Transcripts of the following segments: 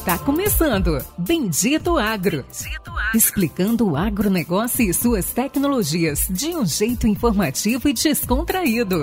Está começando Bendito Agro. Bendito Agro. Explicando o agronegócio e suas tecnologias de um jeito informativo e descontraído.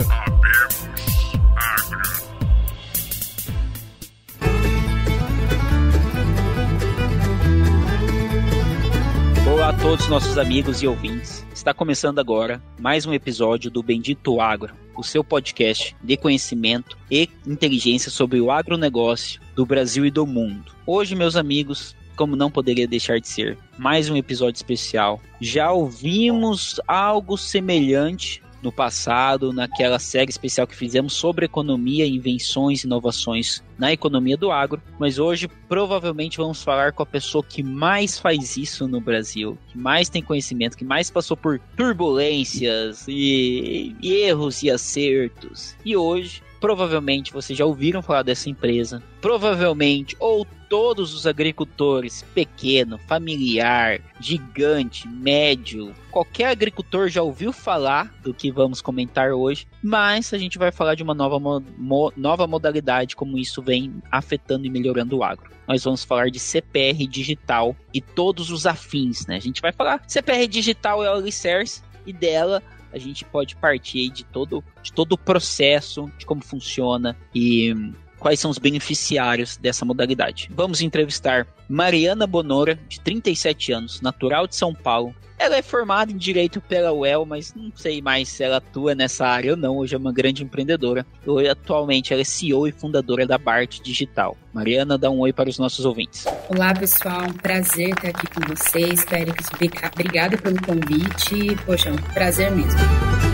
Olá a todos nossos amigos e ouvintes. Está começando agora mais um episódio do Bendito Agro, o seu podcast de conhecimento e inteligência sobre o agronegócio do Brasil e do mundo. Hoje, meus amigos, como não poderia deixar de ser, mais um episódio especial. Já ouvimos algo semelhante no passado, naquela série especial que fizemos sobre economia, invenções e inovações na economia do agro, mas hoje provavelmente vamos falar com a pessoa que mais faz isso no Brasil, que mais tem conhecimento, que mais passou por turbulências e, e erros e acertos. E hoje provavelmente vocês já ouviram falar dessa empresa. Provavelmente, ou todos os agricultores, pequeno, familiar, gigante, médio, qualquer agricultor já ouviu falar do que vamos comentar hoje, mas a gente vai falar de uma nova, mo nova modalidade, como isso vem afetando e melhorando o agro. Nós vamos falar de CPR digital e todos os afins, né? A gente vai falar CPR digital é o alicerce e dela a gente pode partir de todo, de todo o processo, de como funciona e quais são os beneficiários dessa modalidade. Vamos entrevistar Mariana Bonora, de 37 anos, natural de São Paulo. Ela é formada em Direito pela UEL, mas não sei mais se ela atua nessa área ou não. Hoje é uma grande empreendedora. Hoje, atualmente, ela é CEO e fundadora da Bart Digital. Mariana, dá um oi para os nossos ouvintes. Olá, pessoal. Um prazer estar aqui com vocês. Félix, obrigada pelo convite. Poxa, é um prazer mesmo.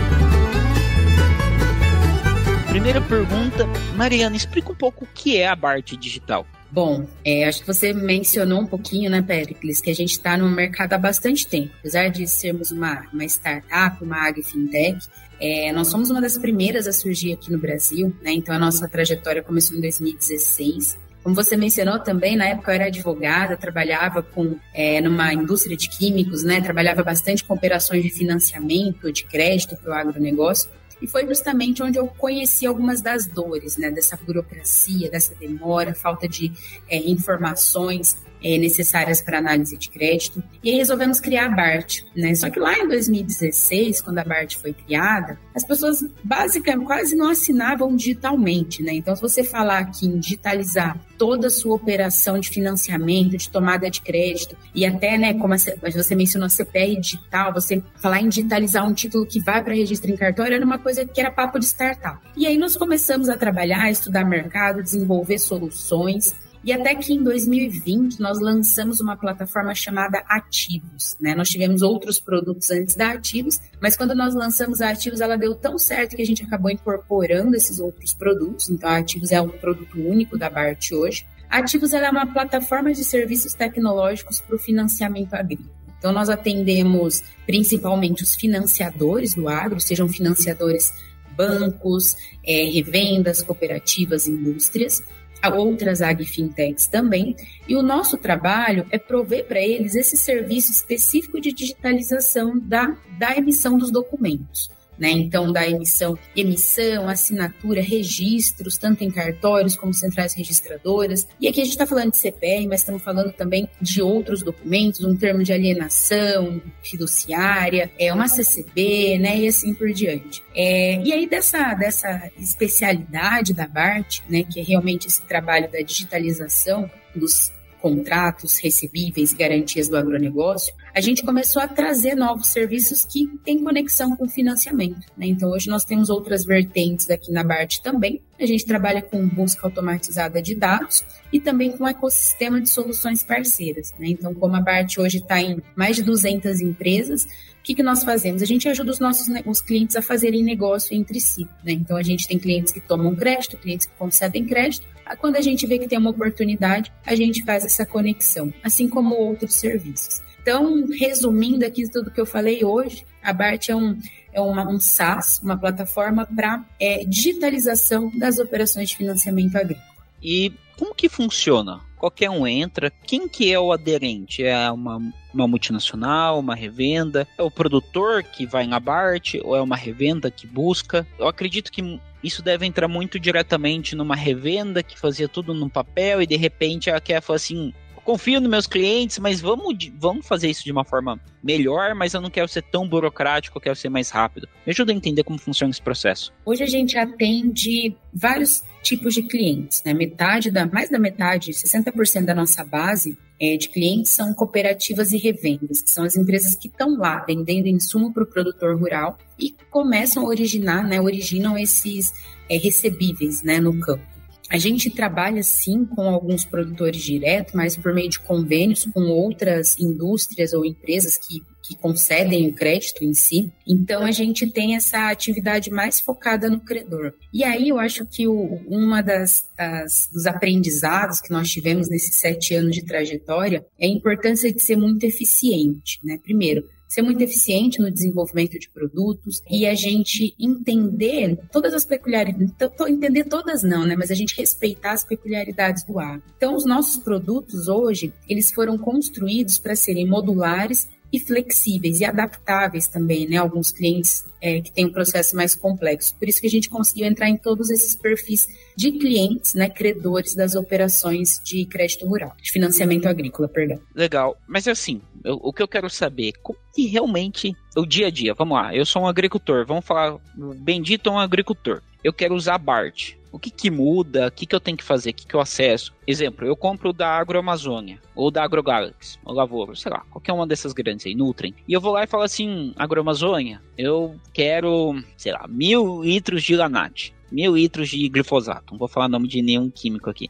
Primeira pergunta, Mariana, explica um pouco o que é a Bart Digital. Bom, é, acho que você mencionou um pouquinho, né, Pericles, que a gente está no mercado há bastante tempo. Apesar de sermos uma, uma startup, uma agri-fintech, é, nós somos uma das primeiras a surgir aqui no Brasil, né? Então a nossa trajetória começou em 2016. Como você mencionou também, na época eu era advogada, trabalhava com é, numa indústria de químicos, né? Trabalhava bastante com operações de financiamento, de crédito para o agronegócio. E foi justamente onde eu conheci algumas das dores, né, dessa burocracia, dessa demora, falta de é, informações é, necessárias para análise de crédito. E aí resolvemos criar a BART. Né? Só que lá em 2016, quando a BART foi criada, as pessoas basicamente quase não assinavam digitalmente. Né? Então, se você falar aqui em digitalizar toda a sua operação de financiamento, de tomada de crédito, e até, né, como você mencionou, CPR digital, você falar em digitalizar um título que vai para registro em cartório, era uma coisa que era papo de startup. E aí nós começamos a trabalhar, estudar mercado, desenvolver soluções, e até que em 2020 nós lançamos uma plataforma chamada Ativos. Né? Nós tivemos outros produtos antes da Ativos, mas quando nós lançamos a Ativos, ela deu tão certo que a gente acabou incorporando esses outros produtos. Então, a Ativos é um produto único da BART hoje. A Ativos é uma plataforma de serviços tecnológicos para o financiamento agrícola. Então, nós atendemos principalmente os financiadores do agro, sejam financiadores bancos, é, revendas, cooperativas, indústrias, outras agfintechs também, e o nosso trabalho é prover para eles esse serviço específico de digitalização da, da emissão dos documentos né? Então, da emissão, emissão, assinatura, registros, tanto em cartórios como centrais registradoras. E aqui a gente está falando de CPR, mas estamos falando também de outros documentos, um termo de alienação fiduciária, é uma CCB, né? E assim por diante. É, e aí, dessa, dessa especialidade da BART, né? Que é realmente esse trabalho da digitalização dos contratos, recebíveis garantias do agronegócio, a gente começou a trazer novos serviços que têm conexão com financiamento. Né? Então, hoje nós temos outras vertentes aqui na BART também. A gente trabalha com busca automatizada de dados e também com ecossistema de soluções parceiras. Né? Então, como a BART hoje está em mais de 200 empresas, o que, que nós fazemos? A gente ajuda os nossos os clientes a fazerem negócio entre si. Né? Então, a gente tem clientes que tomam crédito, clientes que concedem crédito, quando a gente vê que tem uma oportunidade, a gente faz essa conexão, assim como outros serviços. Então, resumindo aqui tudo que eu falei hoje, a BART é um, é uma, um SaaS, uma plataforma para é, digitalização das operações de financiamento agrícola. E como que funciona? Qualquer um entra. Quem que é o aderente? É uma, uma multinacional, uma revenda? É o produtor que vai na BART? Ou é uma revenda que busca? Eu acredito que isso deve entrar muito diretamente numa revenda que fazia tudo no papel e de repente ela quer falar assim: confio nos meus clientes, mas vamos, vamos fazer isso de uma forma melhor, mas eu não quero ser tão burocrático, eu quero ser mais rápido. Me ajuda a entender como funciona esse processo. Hoje a gente atende vários tipos de clientes, né? Metade da, mais da metade, 60% da nossa base é, de clientes são cooperativas e revendas, que são as empresas que estão lá vendendo insumo para o produtor rural e começam a originar, né? Originam esses é, recebíveis, né? No campo. A gente trabalha sim com alguns produtores direto, mas por meio de convênios com outras indústrias ou empresas que, que concedem o crédito em si. Então a gente tem essa atividade mais focada no credor. E aí eu acho que o, uma das, das dos aprendizados que nós tivemos nesses sete anos de trajetória é a importância de ser muito eficiente, né? Primeiro, ser muito eficiente no desenvolvimento de produtos e a gente entender todas as peculiaridades, entender todas não, né, mas a gente respeitar as peculiaridades do agro. Então, os nossos produtos hoje, eles foram construídos para serem modulares e flexíveis e adaptáveis também, né? Alguns clientes é, que têm um processo mais complexo. Por isso que a gente conseguiu entrar em todos esses perfis de clientes, né? Credores das operações de crédito rural, de financiamento agrícola, perdão. Legal. Mas assim, eu, o que eu quero saber, como que realmente o dia a dia, vamos lá, eu sou um agricultor, vamos falar, bendito um agricultor. Eu quero usar BART o que, que muda, o que, que eu tenho que fazer, o que, que eu acesso. Exemplo, eu compro da Agroamazônia, ou da AgroGalaxy, ou Lavoro, sei lá, qualquer uma dessas grandes aí, Nutrem. E eu vou lá e falo assim, Agroamazônia, eu quero, sei lá, mil litros de Lanat mil litros de glifosato. Não vou falar nome de nenhum químico aqui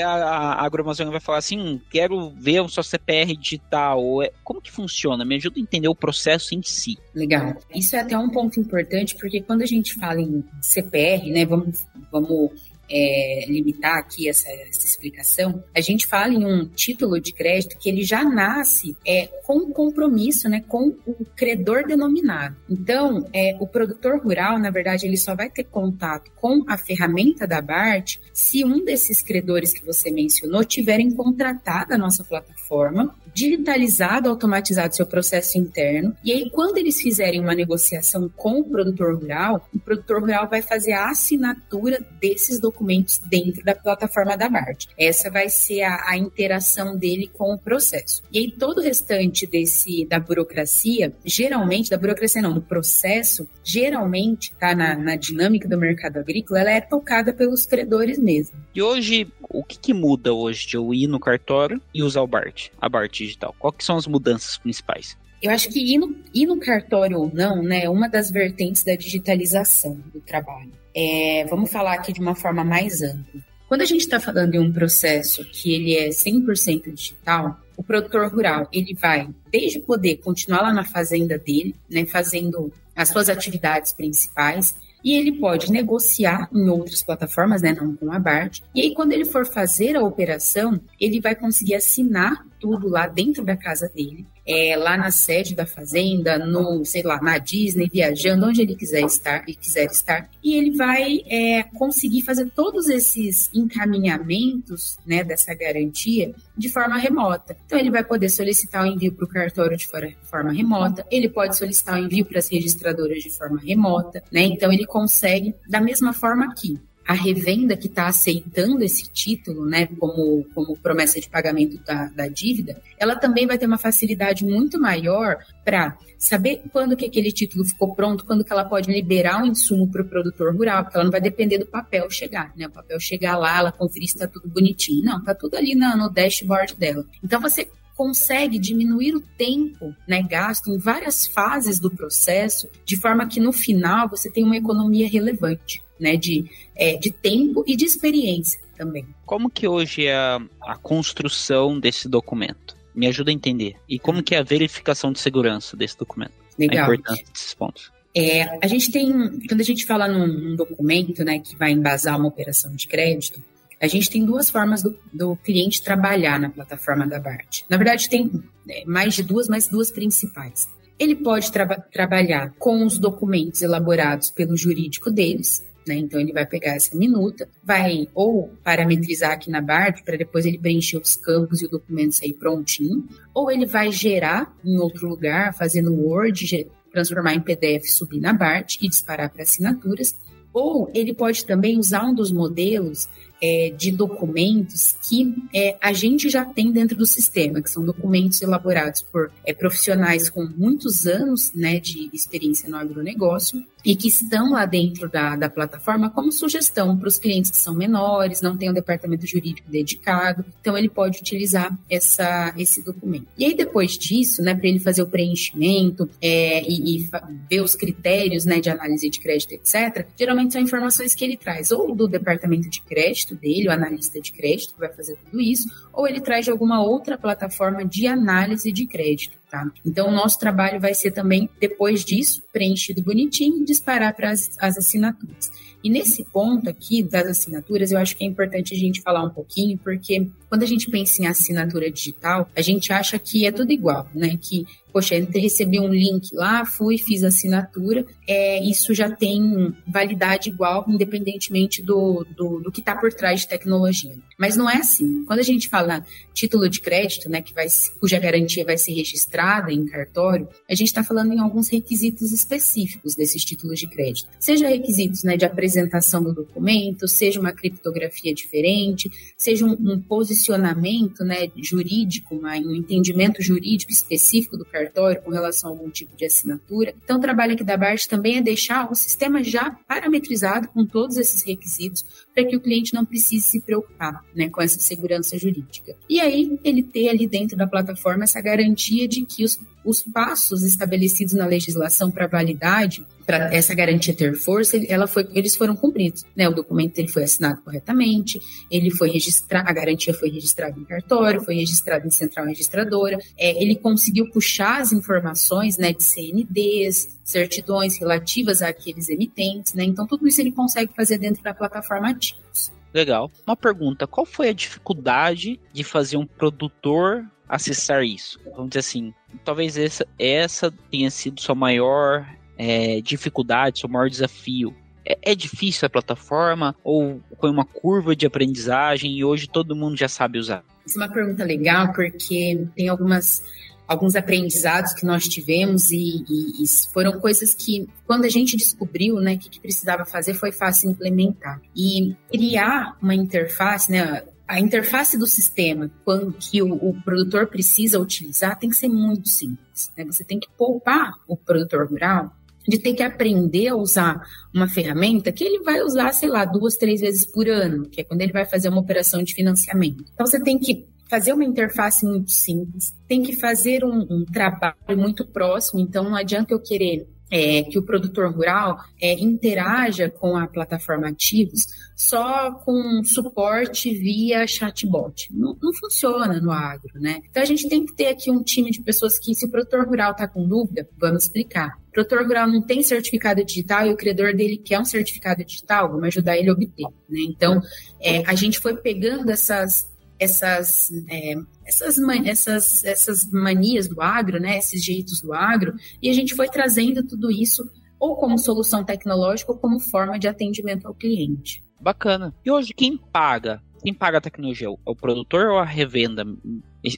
a, a agroamazônia vai falar assim, quero ver o seu CPR digital. É, como que funciona? Me ajuda a entender o processo em si. Legal. Isso é até um ponto importante, porque quando a gente fala em CPR, né, vamos, vamos é, limitar aqui essa, essa, explicação, a gente fala em um título de crédito que ele já nasce é, com compromisso né, com o credor denominado. Então, é, o produtor rural, na verdade, ele só vai ter contato com a ferramenta da BART se um desses credores que você mencionou tiverem contratado a nossa plataforma digitalizado, automatizado seu processo interno. E aí, quando eles fizerem uma negociação com o produtor rural, o produtor rural vai fazer a assinatura desses documentos dentro da plataforma da BART. Essa vai ser a, a interação dele com o processo. E aí, todo o restante desse da burocracia, geralmente, da burocracia não, do processo, geralmente, tá na, na dinâmica do mercado agrícola, ela é tocada pelos credores mesmo. E hoje, o que, que muda hoje de eu ir no cartório e usar o BART, a BART digital? Quais são as mudanças principais? Eu acho que ir no, ir no cartório ou não, né, é uma das vertentes da digitalização do trabalho. É, vamos falar aqui de uma forma mais ampla. Quando a gente está falando de um processo que ele é 100% digital, o produtor rural ele vai desde poder continuar lá na fazenda dele, né, fazendo as suas atividades principais, e ele pode negociar em outras plataformas, né, não com a BART. E aí, quando ele for fazer a operação, ele vai conseguir assinar tudo lá dentro da casa dele é, lá na sede da fazenda, no, sei lá, na Disney, viajando, onde ele quiser estar e quiser estar. E ele vai é, conseguir fazer todos esses encaminhamentos né, dessa garantia de forma remota. Então, ele vai poder solicitar o envio para o cartório de forma remota, ele pode solicitar o envio para as registradoras de forma remota, né? Então, ele consegue, da mesma forma que a revenda que está aceitando esse título, né, como, como promessa de pagamento da, da dívida, ela também vai ter uma facilidade muito maior para saber quando que aquele título ficou pronto, quando que ela pode liberar o insumo para o produtor rural, porque ela não vai depender do papel chegar, né? O papel chegar lá, ela conferir se está tudo bonitinho. Não, está tudo ali no, no dashboard dela. Então você consegue diminuir o tempo né, gasto em várias fases do processo, de forma que no final você tem uma economia relevante né, de, é, de tempo e de experiência também. Como que hoje é a, a construção desse documento? Me ajuda a entender. E como que é a verificação de segurança desse documento? Legal. A importância desses pontos. É, a gente tem, quando a gente fala num, num, documento né, que vai embasar uma operação de crédito, a gente tem duas formas do, do cliente trabalhar na plataforma da BART. Na verdade, tem é, mais de duas, mas duas principais. Ele pode tra trabalhar com os documentos elaborados pelo jurídico deles, Né? Então ele vai pegar essa minuta, vai ou parametrizar aqui na BART para depois ele preencher os campos e o documento sair prontinho, ou ele vai gerar em outro lugar, fazendo Word, transformar em PDF, subir na BART e disparar para assinaturas, ou ele pode também usar um dos modelos é, de documentos que é, a gente já tem dentro do sistema, que são documentos elaborados por é, profissionais com muitos anos né, de experiência no agronegócio e que estão lá dentro da, da plataforma como sugestão para os clientes que são menores, não tem um departamento jurídico dedicado, então ele pode utilizar essa, esse documento. E aí depois disso, né, para ele fazer o preenchimento é, e, e ver os critérios né, de análise de crédito, etc., geralmente são informações que ele traz ou do departamento de crédito dele, o analista de crédito que vai fazer tudo isso, ou ele traz de alguma outra plataforma de análise de crédito. Tá? Então, o nosso trabalho vai ser também, depois disso, preenchido bonitinho disparar para as assinaturas. E nesse ponto aqui das assinaturas, eu acho que é importante a gente falar um pouquinho, porque quando a gente pensa em assinatura digital, a gente acha que é tudo igual, né? Que, poxa, recebi um link lá, fui, fiz a assinatura, é, isso já tem validade igual, independentemente do, do, do que está por trás de tecnologia. Mas não é assim. Quando a gente fala título de crédito, né, que vai, cuja garantia vai ser registrada em cartório, a gente está falando em alguns requisitos específicos desses títulos de crédito. Seja requisitos né, de apresentação do documento, seja uma criptografia diferente, seja um, um posicionamento né, jurídico, um entendimento jurídico específico do cartório com relação a algum tipo de assinatura. Então, o trabalho aqui da BART também é deixar o sistema já parametrizado com todos esses requisitos para que o cliente não precise se preocupar né, com essa segurança jurídica. E aí, ele ter ali dentro da plataforma essa garantia de que os, os passos estabelecidos na legislação para validade para essa garantia ter força, ela foi, eles foram cumpridos. Né? O documento ele foi assinado corretamente, ele foi registrado, a garantia foi registrada em cartório, foi registrada em central registradora, é, ele conseguiu puxar as informações né, de CNDs, certidões relativas àqueles emitentes, né? Então tudo isso ele consegue fazer dentro da plataforma Ativos. Legal. Uma pergunta: qual foi a dificuldade de fazer um produtor acessar isso? Vamos dizer assim, talvez essa, essa tenha sido sua maior é, dificuldade, seu maior desafio? É, é, difícil a plataforma ou foi uma curva de aprendizagem e hoje todo mundo já sabe usar? Essa é uma pergunta legal porque tem algumas alguns aprendizados que nós tivemos e, e, e, foram coisas que, quando a gente descobriu né, que, que precisava fazer, foi fácil implementar. E criar uma interface, né, a interface do sistema, quando que o, o, produtor precisa utilizar, tem que ser muito simples. Né? Você tem que poupar o produtor rural de ter que aprender a usar uma ferramenta que ele vai usar, sei lá, duas, três vezes por ano, que é quando ele vai fazer uma operação de financiamento. Então você tem que fazer uma interface muito simples, tem que fazer um, um trabalho muito próximo, então não adianta eu querer é, que o produtor rural é, interaja com a plataforma Ativos só com suporte via chatbot. Não, não, funciona no agro, né? Então a gente tem que ter aqui um time de pessoas que, se o produtor rural está com dúvida, vamos explicar. O produtor rural não tem certificado digital e o credor dele quer um certificado digital, vamos ajudar ele a obter. Né? Então, é, a gente foi pegando essas, essas, é, essas, essas, essas manias do agro, né, esses jeitos do agro, e a gente foi trazendo tudo isso ou como solução tecnológica ou como forma de atendimento ao cliente. Bacana. E hoje quem paga? Quem paga a tecnologia? É o produtor ou a revenda?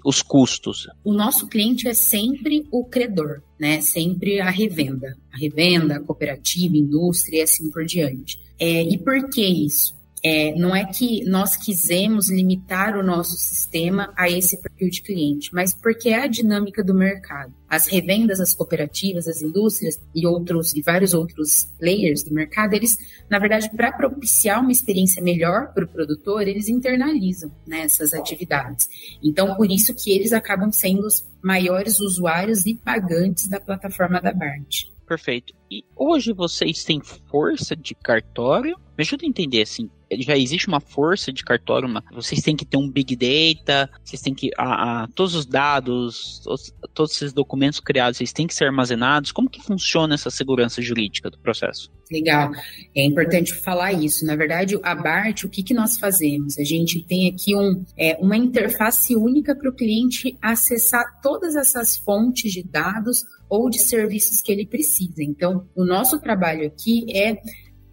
Os custos? O nosso cliente é sempre o credor, né? Sempre a revenda. A revenda, a cooperativa, a indústria e assim por diante. É, e por que isso? É, não é que nós quisemos limitar o nosso sistema a esse perfil de cliente, mas porque é a dinâmica do mercado. As revendas, as cooperativas, as indústrias e outros e vários outros players do mercado, eles, na verdade, para propiciar uma experiência melhor para o produtor, eles internalizam né, essas atividades. Então, por isso que eles acabam sendo os maiores usuários e pagantes da plataforma da BART. Perfeito. E hoje vocês têm força de cartório? Me ajuda a entender assim já existe uma força de uma, vocês têm que ter um big data, vocês têm que a, a, todos os dados, os, todos esses documentos criados, vocês têm que ser armazenados. Como que funciona essa segurança jurídica do processo? Legal, é importante falar isso. Na verdade, a BART, o que, que nós fazemos? A gente tem aqui um, é, uma interface única para o cliente acessar todas essas fontes de dados ou de serviços que ele precisa. Então, o nosso trabalho aqui é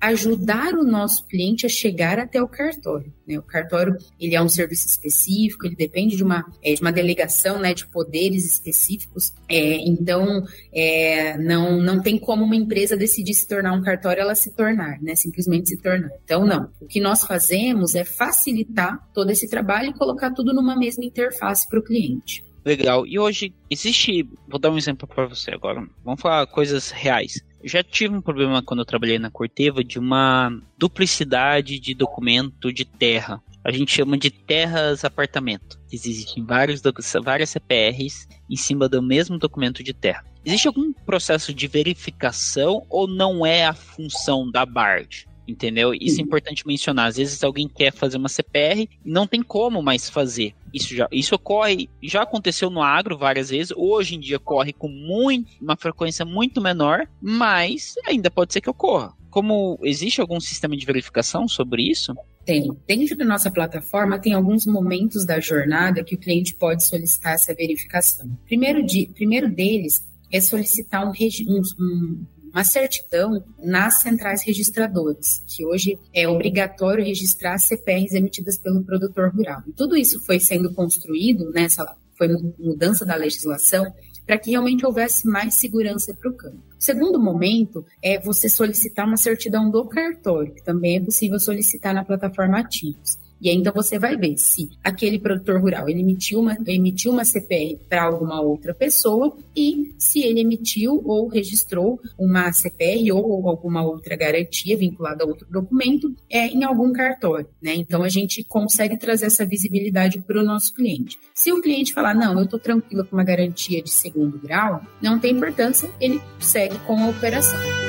ajudar o nosso cliente a chegar até o cartório. Né? O cartório ele é um serviço específico, ele depende de uma, é, de uma delegação né, de poderes específicos. É, então, é, não, não tem como uma empresa decidir se tornar um cartório, ela se tornar, né? simplesmente se tornar. Então, não. O que nós fazemos é facilitar todo esse trabalho e colocar tudo numa mesma interface para o cliente. Legal. E hoje existe, vou dar um exemplo para você agora. Vamos falar coisas reais. Já tive um problema quando eu trabalhei na Corteva de uma duplicidade de documento de terra. A gente chama de terras apartamento. Existem vários, várias CPRs em cima do mesmo documento de terra. Existe algum processo de verificação ou não é a função da BARD? Entendeu? Isso é importante mencionar. Às vezes alguém quer fazer uma CPR e não tem como mais fazer. Isso já isso ocorre, já aconteceu no agro várias vezes. Hoje em dia ocorre com muito, uma frequência muito menor, mas ainda pode ser que ocorra. Como existe algum sistema de verificação sobre isso? Tem. Dentro da nossa plataforma, tem alguns momentos da jornada que o cliente pode solicitar essa verificação. Primeiro, de, primeiro deles é solicitar um, um, uma certidão nas centrais registradoras, que hoje é obrigatório registrar CPRs emitidas pelo produtor rural. E tudo isso foi sendo construído nessa foi mudança da legislação para que realmente houvesse mais segurança para o campo. O segundo momento é você solicitar uma certidão do cartório, que também é possível solicitar na plataforma Ativos. E aí, então você vai ver se aquele produtor rural ele emitiu uma, emitiu uma CPR para alguma outra pessoa e se ele emitiu ou registrou uma CPR ou alguma outra garantia vinculada a outro documento é, em algum cartório. Né? Então a gente consegue trazer essa visibilidade para o nosso cliente. Se o cliente falar, não, eu estou tranquilo com uma garantia de segundo grau, não tem importância, ele segue com a operação.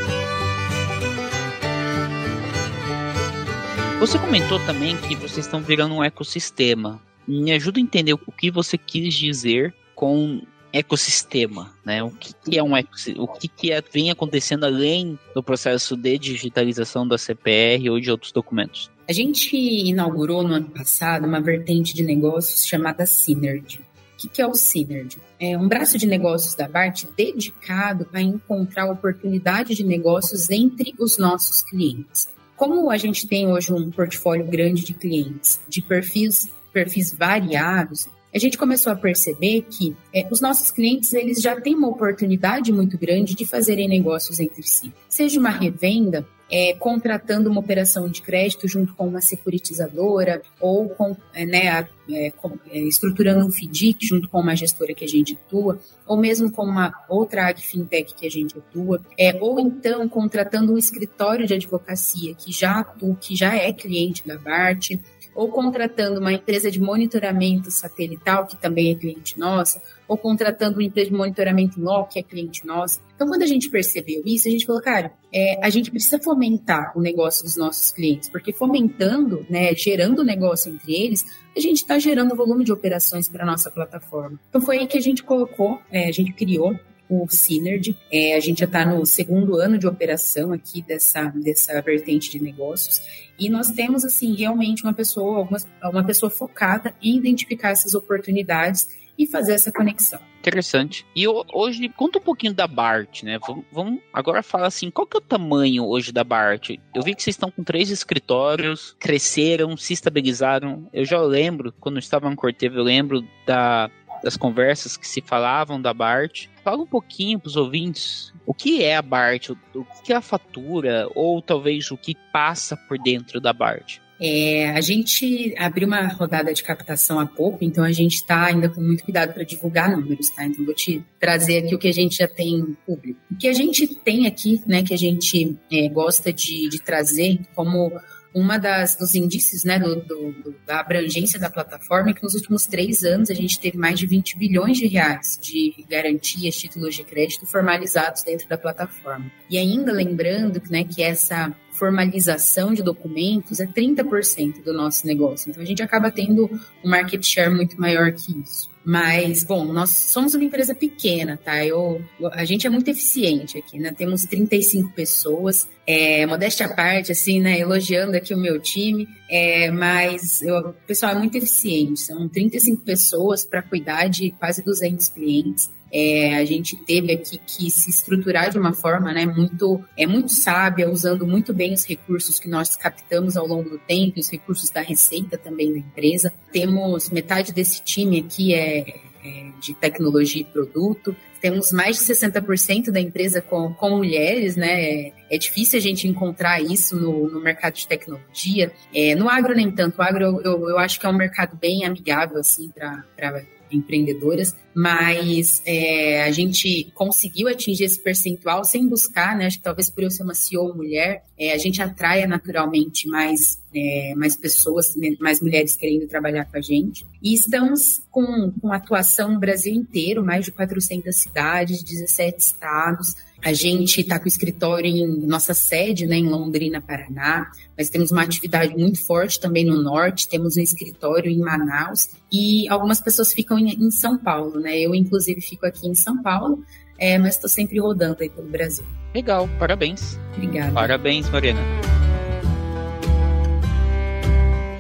Você comentou também que vocês estão virando um ecossistema. Me ajuda a entender o que você quis dizer com ecossistema, né? O que, que é um? O que, que é, vem acontecendo além do processo de digitalização da CPR ou de outros documentos? A gente inaugurou no ano passado uma vertente de negócios chamada Synergy. O que é o Synergy? É um braço de negócios da BART dedicado a encontrar oportunidade de negócios entre os nossos clientes. Como a gente tem hoje um portfólio grande de clientes, de perfis, perfis variados, a gente começou a perceber que é, os nossos clientes eles já têm uma oportunidade muito grande de fazerem negócios entre si. Seja uma revenda, é, contratando uma operação de crédito junto com uma securitizadora ou com, é, né, a, é, com, é, estruturando um FDIC junto com uma gestora que a gente atua, ou mesmo com uma outra ag fintech que a gente atua, é, ou então contratando um escritório de advocacia que já atua, que já é cliente da BART, ou contratando uma empresa de monitoramento satelital, que também é cliente nossa, ou contratando uma empresa de monitoramento NOC, que é cliente nossa. Então, quando a gente percebeu isso, a gente falou, cara, é, a gente precisa fomentar o negócio dos nossos clientes, porque fomentando, né, gerando negócio entre eles, a gente está gerando volume de operações para a nossa plataforma. Então, foi aí que a gente colocou, é, a gente criou o Synergy. É, a gente já está no segundo ano de operação aqui dessa, dessa vertente de negócios. E nós temos, assim, realmente uma pessoa, uma, uma pessoa focada em identificar essas oportunidades e fazer essa conexão. Interessante. E hoje, conta um pouquinho da BART, né? Vamos, agora falar assim, qual que é o tamanho hoje da BART? Eu vi que vocês estão com três escritórios, cresceram, se estabilizaram. Eu já lembro, quando eu estava no Corteva, eu lembro da, das conversas que se falavam da BART. Fala um pouquinho para os ouvintes o que é a BART, o que é a fatura, ou talvez o que passa por dentro da BART. É, a gente abriu uma rodada de captação há pouco, então a gente está ainda com muito cuidado para divulgar números, tá? Então vou te trazer aqui o que a gente já tem público. O que a gente tem aqui, né, que a gente é, gosta de, de trazer como uma das dos indícios né, do, do, da abrangência da plataforma é que nos últimos três anos a gente teve mais de 20 bilhões de reais de garantias, títulos de crédito formalizados dentro da plataforma. E ainda lembrando né, que essa formalização de documentos é 30% do nosso negócio. Então a gente acaba tendo um market share muito maior que isso. Mas, bom, nós somos uma empresa pequena, tá? Eu, a gente é muito eficiente aqui, né? Temos 35 pessoas, é, modéstia à parte, assim, né? Elogiando aqui o meu time, é, mas eu, o pessoal é muito eficiente. São 35 pessoas para cuidar de quase 200 clientes. É, a gente teve aqui que se estruturar de uma forma né, muito, é, muito sábia, usando muito bem os recursos que nós captamos ao longo do tempo, os recursos da receita também da empresa. Temos metade desse time aqui é, é de tecnologia e produto, temos mais de 60% da empresa com, com mulheres, né? É, é, difícil a gente encontrar isso no, no mercado de tecnologia. É, no agro, nem tanto. O agro, eu, eu acho que é um mercado bem amigável, assim, para empreendedoras, mas é, a gente conseguiu atingir esse percentual sem buscar, né? Acho que talvez por eu ser uma CEO mulher, é, a gente atraia naturalmente mais, é, mais pessoas, né, mais mulheres querendo trabalhar com a gente. E estamos com, com atuação no Brasil inteiro, mais de 400 cidades, 17 estados. A gente está com o escritório em nossa sede, né, em Londrina, Paraná, mas temos uma atividade muito forte também no norte, temos um escritório em Manaus e algumas pessoas ficam em, em São Paulo, né? Eu, inclusive, fico aqui em São Paulo, é, mas estou sempre rodando aí pelo Brasil. Legal, parabéns. Obrigada. Parabéns, Mariana.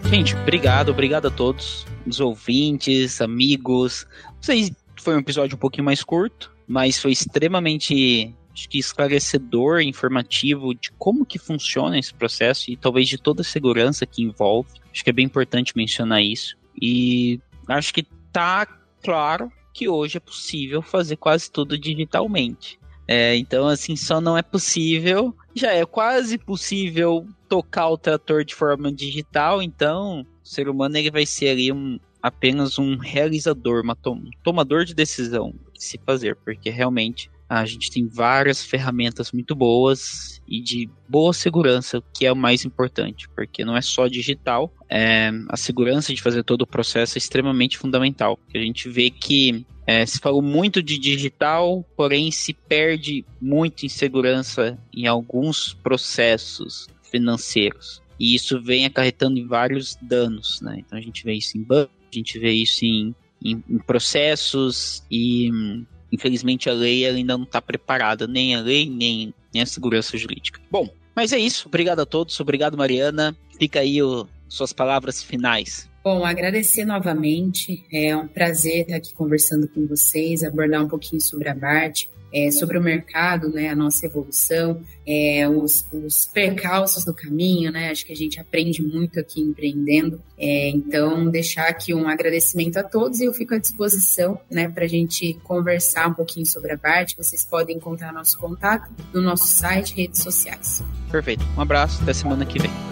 Gente, obrigado, obrigado a todos, os ouvintes, amigos. Não sei, foi um episódio um pouquinho mais curto, mas foi extremamente acho que esclarecedor, informativo de como que funciona esse processo e talvez de toda a segurança que envolve. Acho que é bem importante mencionar isso. E acho que tá claro que hoje é possível fazer quase tudo digitalmente. É, então, assim, só não é possível, já é quase possível tocar o trator de forma digital, então o ser humano ele vai ser ali um, apenas um realizador, um tomador de decisão de se fazer, porque realmente a gente tem várias ferramentas muito boas e de boa segurança, que é o mais importante, porque não é só digital, é, a segurança de fazer todo o processo é extremamente fundamental. A gente vê que é, se falou muito de digital, porém se perde muito em segurança em alguns processos financeiros. E isso vem acarretando em vários danos, né? Então a gente vê isso em banco, a gente vê isso em, em, em processos e Infelizmente a lei ainda não está preparada, nem a lei, nem, nem a segurança jurídica. Bom, mas é isso. Obrigado a todos. Obrigado, Mariana. Fica aí o, suas palavras finais. Bom, agradecer novamente. É um prazer estar aqui conversando com vocês, abordar um pouquinho sobre a BART é, sobre o mercado, né, a nossa evolução, é, os, os, percalços do caminho, né, acho que a gente aprende muito aqui empreendendo. É, então, deixar aqui um agradecimento a todos e eu fico à disposição, né, para a gente conversar um pouquinho sobre a parte. Vocês podem encontrar nosso contato no nosso site, redes sociais. Perfeito. Um abraço, até semana que vem.